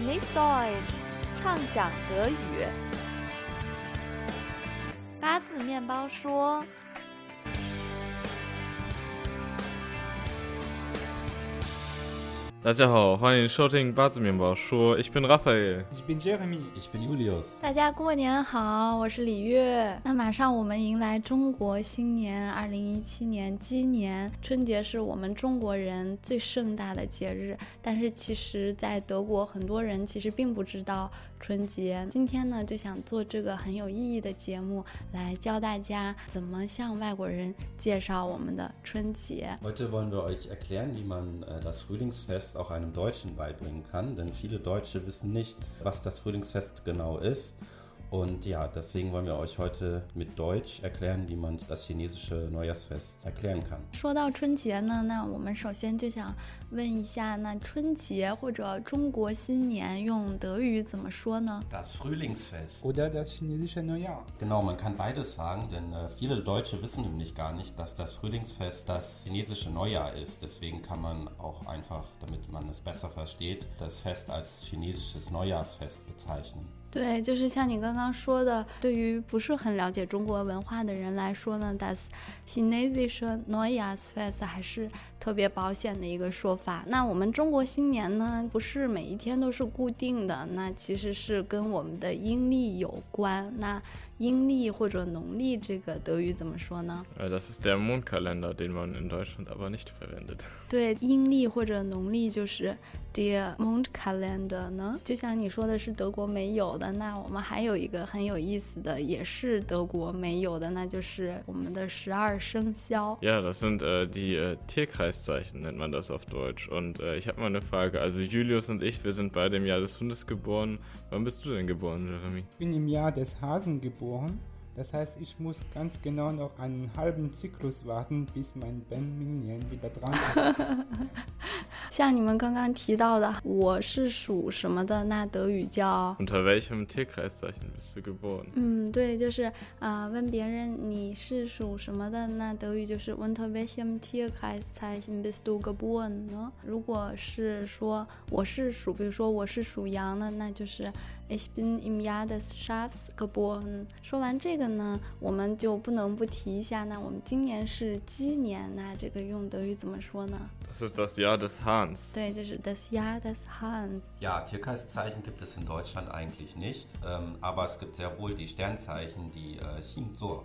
Genieß Deutsch，畅想德语。八字面包说。大家好，欢迎收听八字面包说。Ich bin Raphael。Ich bin Jeremy。Ich bin Julius。大家过年好，我是李月。那马上我们迎来中国新年，二零一七年鸡年。春节是我们中国人最盛大的节日，但是其实，在德国很多人其实并不知道春节。今天呢，就想做这个很有意义的节目，来教大家怎么向外国人介绍我们的春节。Heute wollen wir euch erklären, wie man das Frühlingsfest auch einem Deutschen beibringen kann, denn viele Deutsche wissen nicht, was das Frühlingsfest genau ist. Und ja, deswegen wollen wir euch heute mit Deutsch erklären, wie man das chinesische Neujahrsfest erklären kann. 说到春节呢，那我们首先就想问一下，那春节或者中国新年用德语怎么说呢？Das Frühlingsfest oder das chinesische Neujahr. Genau, man kann beides sagen, denn äh, viele Deutsche wissen nämlich gar nicht, dass das Frühlingsfest das chinesische Neujahr ist. Deswegen kann man auch einfach, damit man es besser versteht, das Fest als chinesisches Neujahrsfest bezeichnen. 对，就是像你刚刚说的，对于不是很了解中国文化的人来说呢，das chinesische Neujahrsfest 还是特别保险的一个说法。那我们中国新年呢，不是每一天都是固定的，那其实是跟我们的阴历有关。那阴历或者农历这个德语怎么说呢？Das ist der Mondkalender, den man in Deutschland aber nicht verwendet. 对，阴历或者农历就是 der Mondkalender 呢。就像你说的是德国没有的，那我们还有一个很有意思的，也是德国没有的，那就是我们的十二生肖。Ja, das sind äh, die äh, Tierkreiszeichen, nennt man das auf Deutsch. Und äh, ich habe mal eine Frage. Also Julius und ich, wir sind beide im Jahr des Hundes geboren. Wann bist du denn geboren, Jeremy? Ich bin im Jahr des Hasen geboren. Das heißt, ich muss ganz genau noch einen halben Zyklus warten, bis mein Ben Minion wieder dran ist. 像你们刚刚提到的，我是属什么的？那德语叫 Unter welchem Tierkreiszeichen bist du geboren？嗯，对，就是啊、呃，问别人你是属什么的，那德语就是 Unter welchem Tierkreiszeichen bist du geboren 呢？如果是说我是属，比如说我是属羊的，那就是 Ich bin im Jahr des Schafs geboren。说完这个呢，我们就不能不提一下，那我们今年是鸡年，那这个用德语怎么说呢？ Das ist das Jahr des Hahns. 对，就是 das Jahr des Hahns。 Ja, Tierkreiszeichen gibt es in Deutschland eigentlich nicht, ähm, aber es gibt sehr wohl die Sternzeichen, die äh, Chinzor.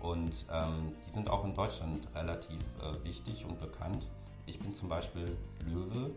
Und ähm, die sind auch in Deutschland relativ äh, wichtig und bekannt. Ich bin zum Beispiel Löwe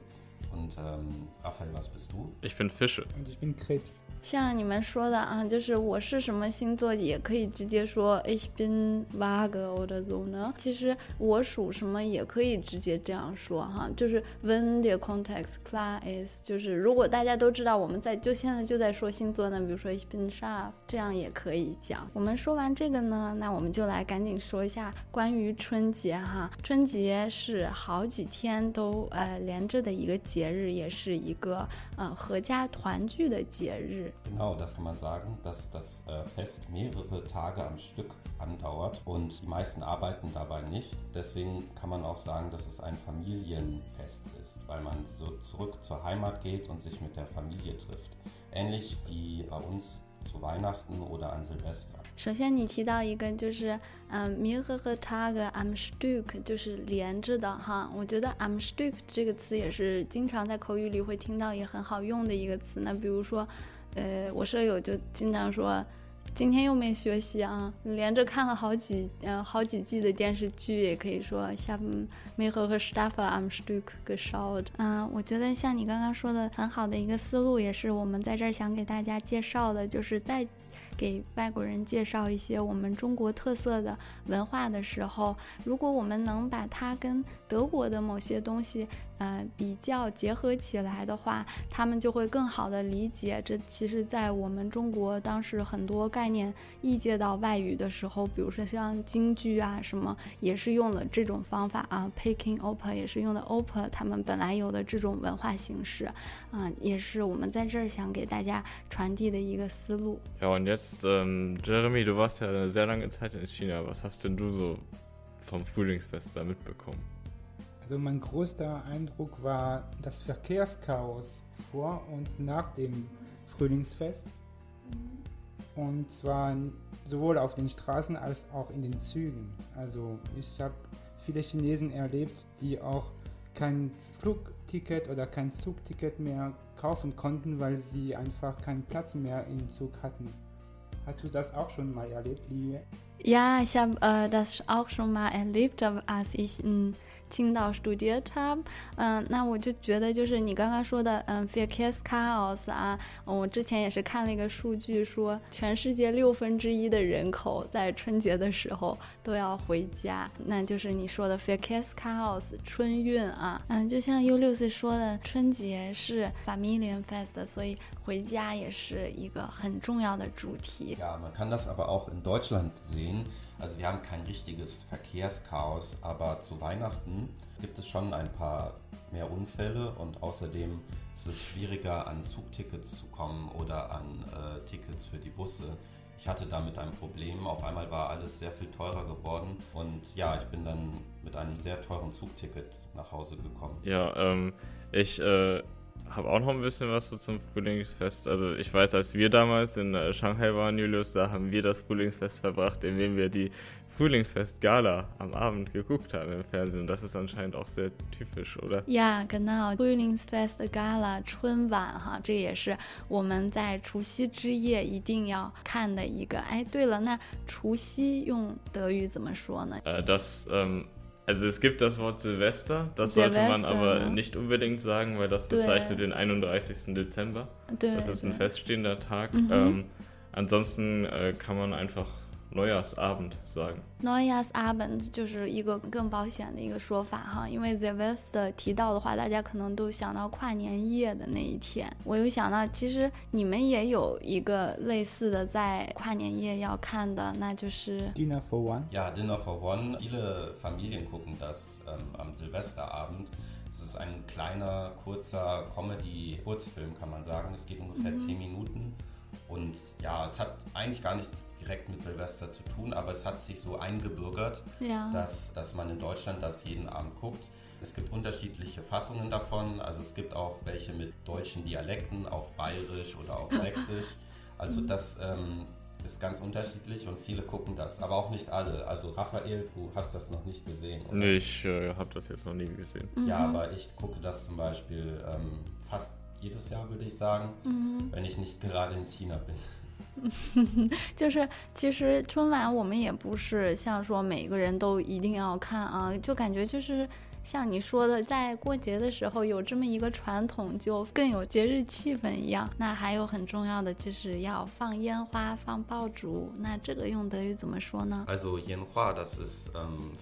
Und ähm, Raphael, was bist du? Ich bin Fische. Und ich bin Krebs. 像你们说的啊，就是我是什么星座，也可以直接说 Ich bin Waage oder so 呢。其实我属什么也可以直接这样说哈，就是 When the context klar is，就是如果大家都知道我们在就现在就在说星座呢，比如说 Ich bin Sharp，这样也可以讲。我们说完这个呢，那我们就来赶紧说一下关于春节哈。春节是好几天都呃连着的一个节日，也是一个呃合家团聚的节日。 Genau, das kann man sagen, dass das äh, Fest mehrere Tage am Stück andauert und die meisten arbeiten dabei nicht. Deswegen kann man auch sagen, dass es ein Familienfest ist, weil man so zurück zur Heimat geht und sich mit der Familie trifft. Ähnlich wie bei uns zu Weihnachten oder an Silvester. 首先，你提到一个就是，嗯，mehrere Tage am Stück，就是连着的哈。我觉得 am Stück 这个词也是经常在口语里会听到，也很好用的一个词。那比如说，呃，我舍友就经常说，今天又没学习啊，连着看了好几呃好几季的电视剧，也可以说 ich habe mehrere Staffeln am Stück geschaut。嗯，我觉得像你刚刚说的很好的一个思路，也是我们在这儿想给大家介绍的，就是在。给外国人介绍一些我们中国特色的文化的时候，如果我们能把它跟德国的某些东西，呃，比较结合起来的话，他们就会更好的理解。这其实，在我们中国当时很多概念译介到外语的时候，比如说像京剧啊什么，也是用了这种方法啊，Peking opera 也是用的 opera 他们本来有的这种文化形式，啊、也是我们在这儿想给大家传递的一个思路。Ja, und jetzt, ähm, Jeremy, du warst ja eine sehr lange Zeit in China. Was hast denn du so vom Frühlingsfest da mitbekommen? Also mein größter Eindruck war das Verkehrschaos vor und nach dem Frühlingsfest. Und zwar sowohl auf den Straßen als auch in den Zügen. Also ich habe viele Chinesen erlebt, die auch kein Flugticket oder kein Zugticket mehr kaufen konnten, weil sie einfach keinen Platz mehr im Zug hatten. Hast du das auch schon mal erlebt, Liebe? Ja, ich habe äh, das auch schon mal erlebt, als ich in 青岛 studiert habe，嗯，那我就觉得就是你刚刚说的，嗯 f a k e s chaos 啊，我之前也是看了一个数据，说全世界六分之一的人口在春节的时候都要回家，那就是你说的 f a k e s chaos 春运啊，嗯，就像 U 六四说的，春节是 Familien Fest，所以回家也是一个很重要的主题。Ja, man kann das aber auch in Deutschland sehen. Also wir haben kein richtiges Verkehrschaos, aber zu Weihnachten gibt es schon ein paar mehr Unfälle und außerdem ist es schwieriger an Zugtickets zu kommen oder an äh, Tickets für die Busse. Ich hatte damit ein Problem. Auf einmal war alles sehr viel teurer geworden und ja, ich bin dann mit einem sehr teuren Zugticket nach Hause gekommen. Ja, ähm, ich äh, habe auch noch ein bisschen was so zum Frühlingsfest. Also ich weiß, als wir damals in äh, Shanghai waren, Julius, da haben wir das Frühlingsfest verbracht, indem wir die Frühlingsfest-Gala am Abend geguckt haben im Fernsehen. Das ist anscheinend auch sehr typisch, oder? Ja, genau. Frühlingsfest-Gala 春晚哈，这也是我们在除夕之夜一定要看的一个。哎，对了，那除夕用德语怎么说呢？呃，das ähm also es gibt das Wort Silvester, das Silvester, sollte man aber ne? nicht unbedingt sagen, weil das bezeichnet den 31. Dezember. Das ist ein feststehender Tag. Mhm. Ähm, ansonsten äh, kann man einfach Neujahrsabend sagen. Neujahrsabend 就是一个更保险的一个说法哈，因为 Silvester 提到的话，大家可能都想到跨年夜的那一天。我有想到，其实你们也有一个类似的在跨年夜要看的，那就是 Dinner for One. Ja, Dinner for One. Viele Familien gucken das ähm, am Silvesterabend. Es ist ein kleiner, kurzer Comedy-Kurzfilm, kann man sagen. Es geht ungefähr mhm. 10 Minuten. Und ja, es hat eigentlich gar nichts direkt mit Silvester zu tun, aber es hat sich so eingebürgert, ja. dass, dass man in Deutschland das jeden Abend guckt. Es gibt unterschiedliche Fassungen davon. Also es gibt auch welche mit deutschen Dialekten auf Bayerisch oder auf Sächsisch. Also mhm. das ähm, ist ganz unterschiedlich und viele gucken das, aber auch nicht alle. Also Raphael, du hast das noch nicht gesehen, oder? Nee, ich äh, habe das jetzt noch nie gesehen. Mhm. Ja, aber ich gucke das zum Beispiel ähm, fast jedes Jahr, würde ich sagen, mhm. wenn ich nicht gerade in China bin. 就是其实春晚我们也不是像说每个人都一定要看啊，就感觉就是像你说的，在过节的时候有这么一个传统，就更有节日气氛一样。那还有很重要的就是要放烟花、放爆竹。那这个用德语怎么说呢？Also 烟花，das ist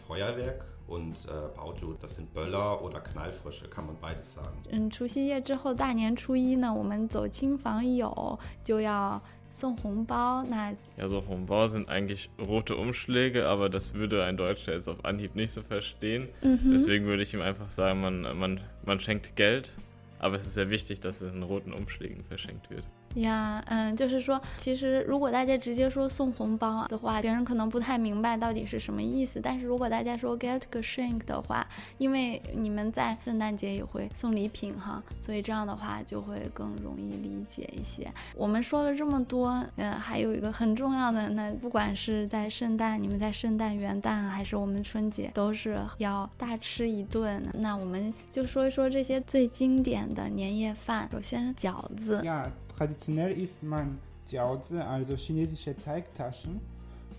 Feuerwerk. und äh, Baoju, das sind Böller oder Knallfrösche, kann man beides sagen. 嗯，除夕夜之后，大年初一呢，我们走亲访友就要送红包。那 ja, so Hongbao sind eigentlich rote Umschläge, aber das würde ein Deutscher jetzt auf Anhieb nicht so verstehen. Mhm. Deswegen würde ich ihm einfach sagen, man, man, man schenkt Geld, aber es ist sehr wichtig, dass es in roten Umschlägen verschenkt wird. 呀，嗯，就是说，其实如果大家直接说送红包的话，别人可能不太明白到底是什么意思。但是如果大家说 get geschenk 的话，因为你们在圣诞节也会送礼品哈，所以这样的话就会更容易理解一些。我们说了这么多，嗯，还有一个很重要的，那不管是在圣诞，你们在圣诞、元旦还是我们春节，都是要大吃一顿。那我们就说一说这些最经典的年夜饭。首先饺子。Traditionell isst man Jiaozi, also chinesische Teigtaschen.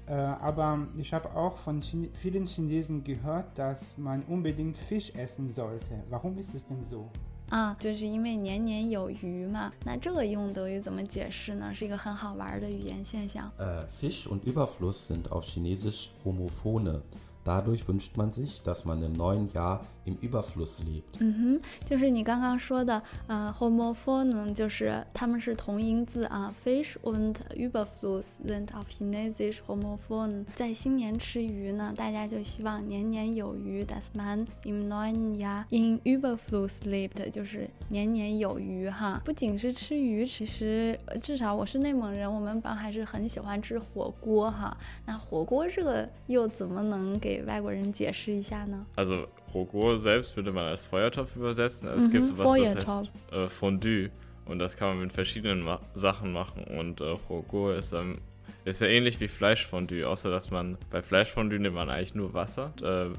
Äh, aber ich habe auch von Chine vielen Chinesen gehört, dass man unbedingt Fisch essen sollte. Warum ist es denn so? 啊，就是因为年年有余嘛。那这个用德语怎么解释呢？是一个很好玩的语言现象。呃，Fisch und Überfluss sind auf Chinesisch Homophone. Dadurch wünscht man sich, dass man im neuen Jahr im Überfluss lebt. 嗯哼，就是你刚刚说的，呃，Homophone 就是它们是同音字啊，Fish und Überfluss sind auf Chinesisch Homophone。在新年吃鱼呢，大家就希望年年有余，dass man im neuen Jahr in Überfluss lebt，就是年年有余哈。不仅是吃鱼，其实至少我是内蒙人，我们班还是很喜欢吃火锅哈。那火锅这个又怎么能给给外国人解释一下呢？Also Rogo selbst würde man als Feuertopf übersetzen. Also es Mhm, gibt sowas, das Feuertopf. heißt äh, Fondue. Und das kann man mit verschiedenen Ma Sachen machen. Und äh, Rogo ist, ähm, ist ja ähnlich wie Fleischfondue, außer dass man bei Fleischfondue nimmt man eigentlich nur Wasser. Äh,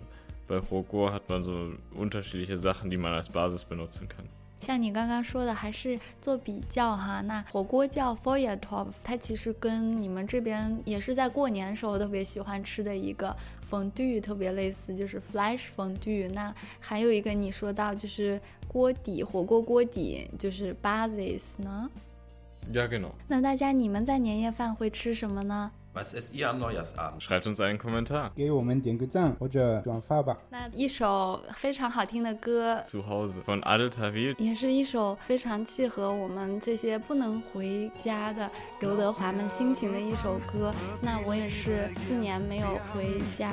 bei Rogo hat man so unterschiedliche Sachen, die man als Basis benutzen kann. 像你刚刚说的，还是做比较哈。那火锅叫 f o y a t o p 它其实跟你们这边也是在过年的时候特别喜欢吃的一个 fondue 特别类似，就是 flash fondue。那还有一个你说到就是锅底，火锅锅底就是 basis 呢。Ja, genau. 那大家你们在年夜饭会吃什么呢？Was esst ihr am Neujahrsabend? Schreibt uns einen Kommentar. 给我们点个赞或者转发吧。那一首非常好听的歌，Zu Hause von Adel Tawil. 也是一首非常契合我们这些不能回家的刘德华们心情的一首歌。那我也是四年没有回家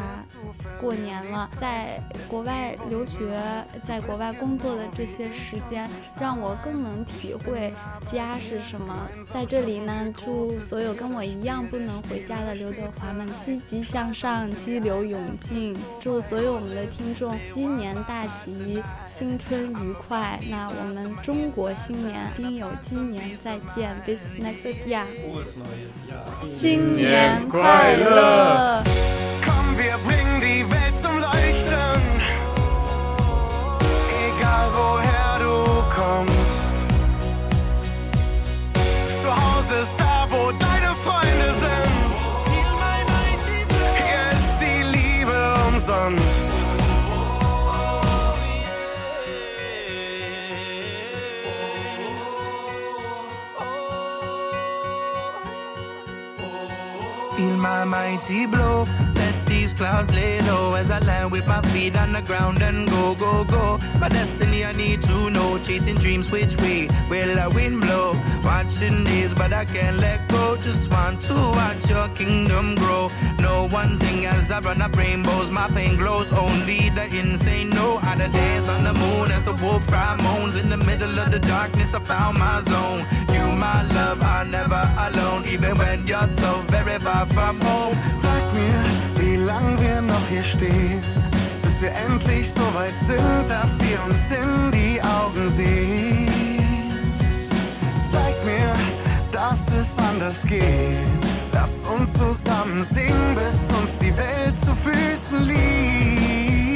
过年了，在国外留学、在国外工作的这些时间，让我更能体会家是什么。在这里呢，祝所有跟我一样不能回家的刘德华们积极向上，激流勇进。祝所有我们的听众鸡年大吉，新春愉快。那我们中国新年丁酉鸡年再见，bis next Jahr. 新年快乐 mighty blow. Let these clouds lay low as I land with my feet on the ground and go, go, go. My destiny I need to know. Chasing dreams, which way will the wind blow? Watching days, but I can't let go. Just want to watch your kingdom grow. No one thing as I run up rainbows. My pain glows. Only the insane know how to dance on the moon as the wolf cry moans. In the middle of the darkness, I found my zone. You, my love, are never alone. Even when you're so very far from home. Endlich so weit sind, dass wir uns in die Augen sehen. Zeig mir, dass es anders geht. Lass uns zusammen singen, bis uns die Welt zu Füßen liegt.